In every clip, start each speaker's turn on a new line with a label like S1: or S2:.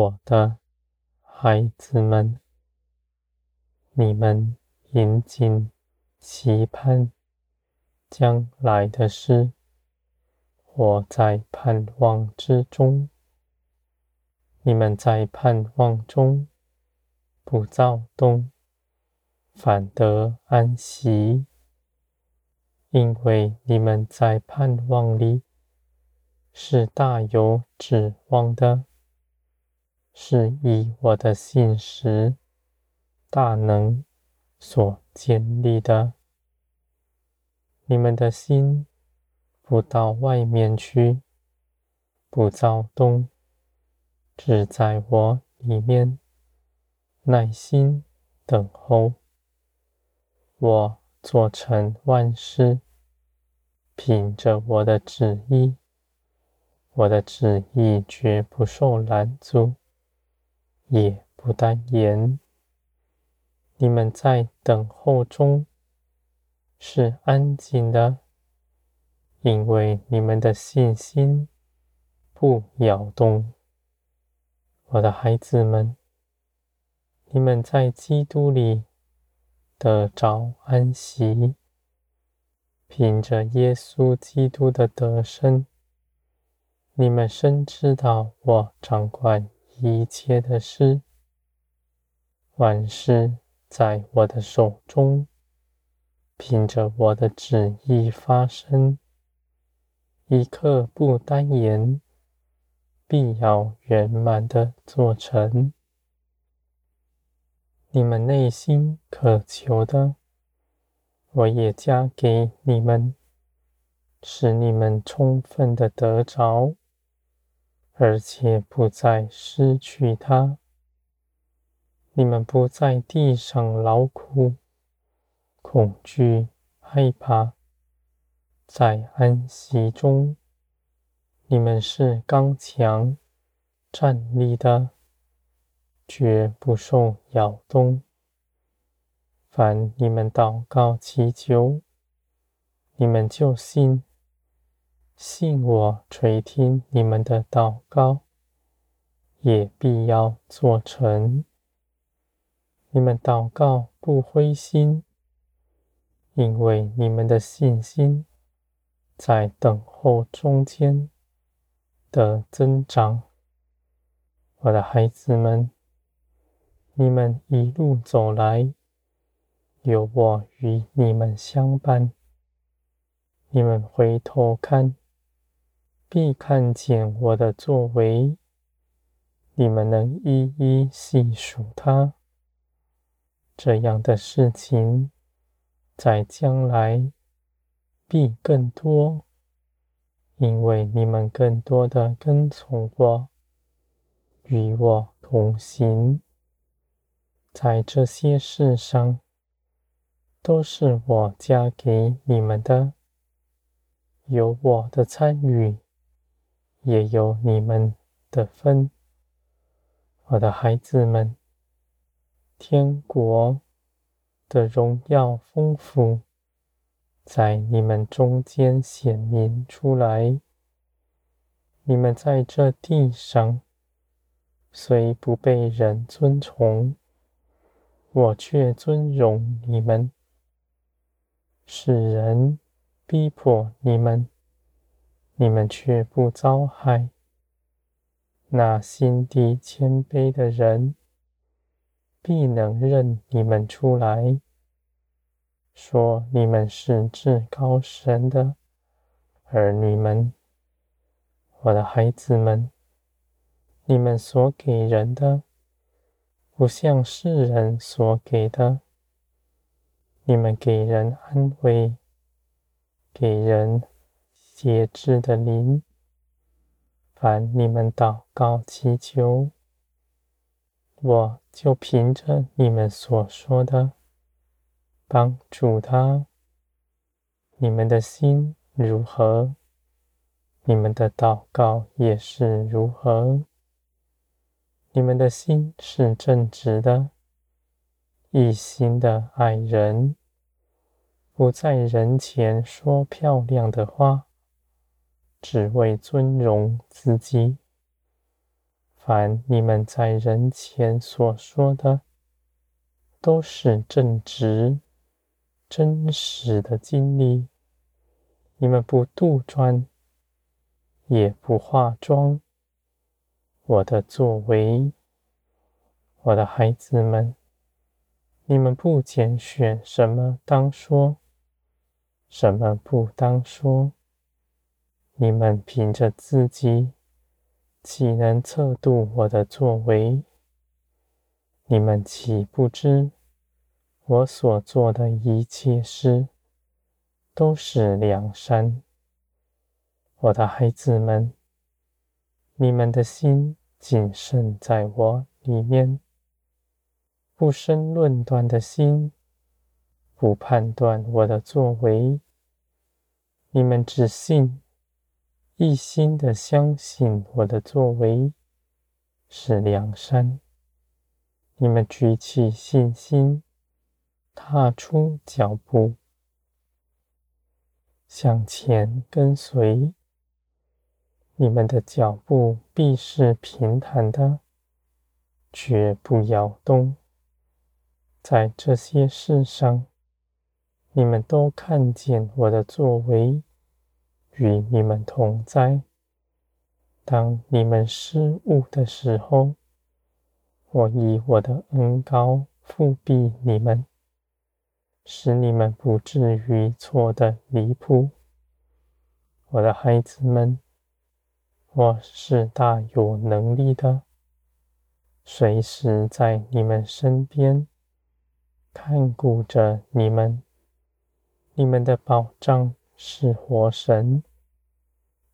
S1: 我的孩子们，你们引颈期盼将来的事，我在盼望之中。你们在盼望中不躁动，反得安息，因为你们在盼望里是大有指望的，是以我的信实大能所建立的。你们的心不到外面去，不躁动。只在我里面耐心等候，我做成万事，凭着我的旨意，我的旨意绝不受拦阻，也不耽延。你们在等候中是安静的，因为你们的信心不摇动。我的孩子们，你们在基督里得着安息，凭着耶稣基督的得胜，你们深知道我掌管一切的事，万事在我的手中，凭着我的旨意发生，一刻不耽延。必要圆满的做成。你们内心渴求的，我也加给你们，使你们充分的得着，而且不再失去它。你们不在地上劳苦、恐惧、害怕，在安息中。你们是刚强站立的，绝不受摇动。凡你们祷告祈求，你们就信，信我垂听你们的祷告，也必要做成。你们祷告不灰心，因为你们的信心在等候中间的增长，我的孩子们，你们一路走来，有我与你们相伴。你们回头看，必看见我的作为，你们能一一细数它。这样的事情，在将来必更多。因为你们更多的跟从我，与我同行，在这些事上，都是我加给你们的，有我的参与，也有你们的分。我的孩子们，天国的荣耀丰富。在你们中间显明出来。你们在这地上虽不被人尊崇，我却尊荣你们。世人逼迫你们，你们却不遭害。那心地谦卑的人，必能认你们出来。说你们是至高神的儿女们，我的孩子们，你们所给人的，不像世人所给的。你们给人安慰，给人节制的灵。凡你们祷告祈求，我就凭着你们所说的。帮助他，你们的心如何，你们的祷告也是如何。你们的心是正直的，一心的爱人，不在人前说漂亮的话，只为尊荣自己。凡你们在人前所说的，都是正直、真实的经历。你们不杜撰，也不化妆。我的作为，我的孩子们，你们不拣选什么当说，什么不当说。你们凭着自己，岂能测度我的作为？你们岂不知我所做的一切事都是良善？我的孩子们，你们的心谨慎在我里面，不生论断的心，不判断我的作为。你们只信，一心的相信我的作为是良善。你们举起信心，踏出脚步，向前跟随。你们的脚步必是平坦的，绝不摇动。在这些事上，你们都看见我的作为与你们同在。当你们失误的时候，我以我的恩高复庇你们，使你们不至于错的离谱。我的孩子们，我是大有能力的，随时在你们身边，看顾着你们。你们的保障是活神，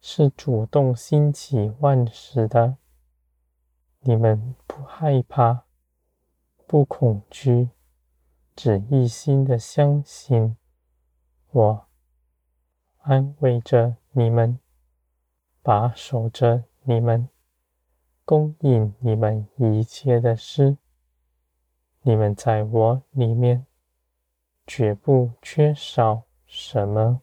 S1: 是主动兴起万事的。你们不害怕，不恐惧，只一心的相信我，安慰着你们。把守着你们，供应你们一切的事。你们在我里面，绝不缺少什么。